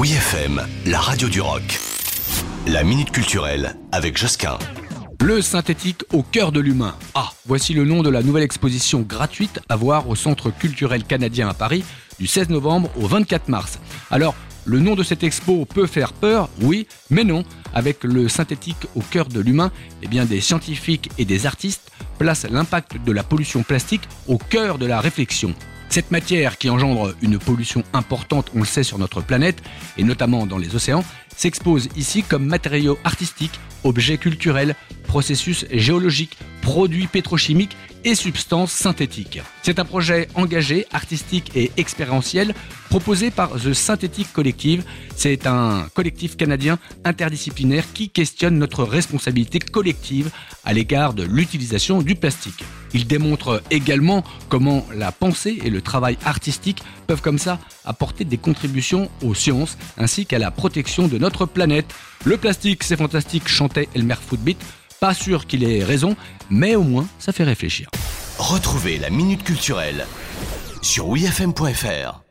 Oui FM, la radio du rock. La minute culturelle avec Josquin. Le synthétique au cœur de l'humain. Ah, voici le nom de la nouvelle exposition gratuite à voir au Centre culturel canadien à Paris du 16 novembre au 24 mars. Alors, le nom de cette expo peut faire peur, oui, mais non. Avec le synthétique au cœur de l'humain, eh bien des scientifiques et des artistes placent l'impact de la pollution plastique au cœur de la réflexion. Cette matière qui engendre une pollution importante, on le sait, sur notre planète, et notamment dans les océans, s'expose ici comme matériau artistique, objet culturel, processus géologique, produits pétrochimiques et substances synthétiques. C'est un projet engagé, artistique et expérientiel proposé par The Synthetic Collective. C'est un collectif canadien interdisciplinaire qui questionne notre responsabilité collective à l'égard de l'utilisation du plastique. Il démontre également comment la pensée et le travail artistique peuvent comme ça apporter des contributions aux sciences ainsi qu'à la protection de notre planète. Le plastique, c'est fantastique, chantait Elmer Footbeat. Pas sûr qu'il ait raison, mais au moins ça fait réfléchir. Retrouvez la minute culturelle sur wifm.fr.